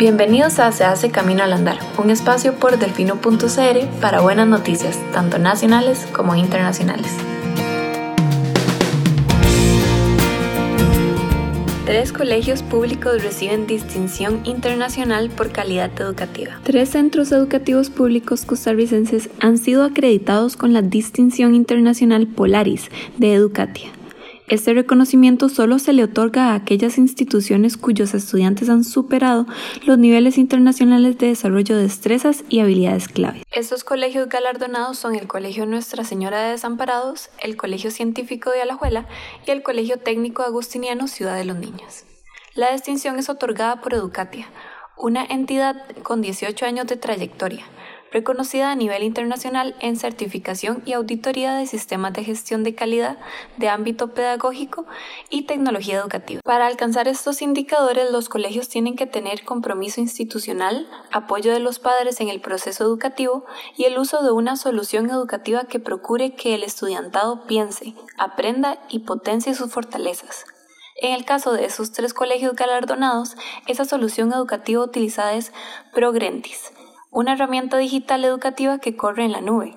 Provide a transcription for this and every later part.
Bienvenidos a Se hace Camino al Andar, un espacio por delfino.cr para buenas noticias, tanto nacionales como internacionales. Tres colegios públicos reciben distinción internacional por calidad educativa. Tres centros educativos públicos costarricenses han sido acreditados con la distinción internacional Polaris de Educatia. Este reconocimiento solo se le otorga a aquellas instituciones cuyos estudiantes han superado los niveles internacionales de desarrollo de destrezas y habilidades clave. Estos colegios galardonados son el Colegio Nuestra Señora de Desamparados, el Colegio Científico de Alajuela y el Colegio Técnico Agustiniano Ciudad de los Niños. La distinción es otorgada por Educatia, una entidad con 18 años de trayectoria reconocida a nivel internacional en certificación y auditoría de sistemas de gestión de calidad de ámbito pedagógico y tecnología educativa. Para alcanzar estos indicadores, los colegios tienen que tener compromiso institucional, apoyo de los padres en el proceso educativo y el uso de una solución educativa que procure que el estudiantado piense, aprenda y potencie sus fortalezas. En el caso de esos tres colegios galardonados, esa solución educativa utilizada es Progrentis, una herramienta digital educativa que corre en la nube,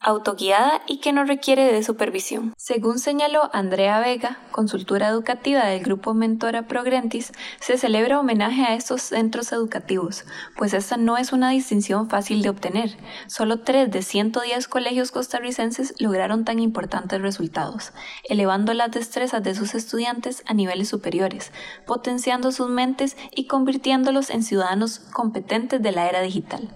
autoguiada y que no requiere de supervisión. Según señaló Andrea Vega, consultora educativa del grupo Mentora Progrentis, se celebra homenaje a estos centros educativos, pues esta no es una distinción fácil de obtener. Solo tres de 110 colegios costarricenses lograron tan importantes resultados, elevando las destrezas de sus estudiantes a niveles superiores, potenciando sus mentes y convirtiéndolos en ciudadanos competentes de la era digital.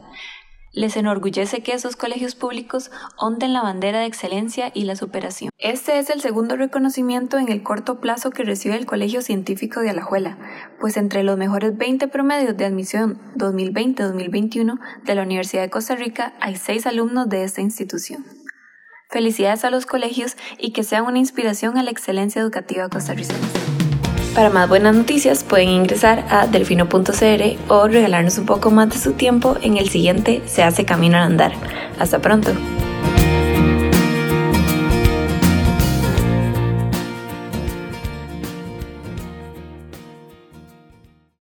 Les enorgullece que esos colegios públicos onden la bandera de excelencia y la superación. Este es el segundo reconocimiento en el corto plazo que recibe el Colegio Científico de Alajuela, pues entre los mejores 20 promedios de admisión 2020-2021 de la Universidad de Costa Rica hay seis alumnos de esta institución. Felicidades a los colegios y que sean una inspiración a la excelencia educativa costarricense. Para más buenas noticias pueden ingresar a delfino.cr o regalarnos un poco más de su tiempo en el siguiente Se hace camino al andar. Hasta pronto.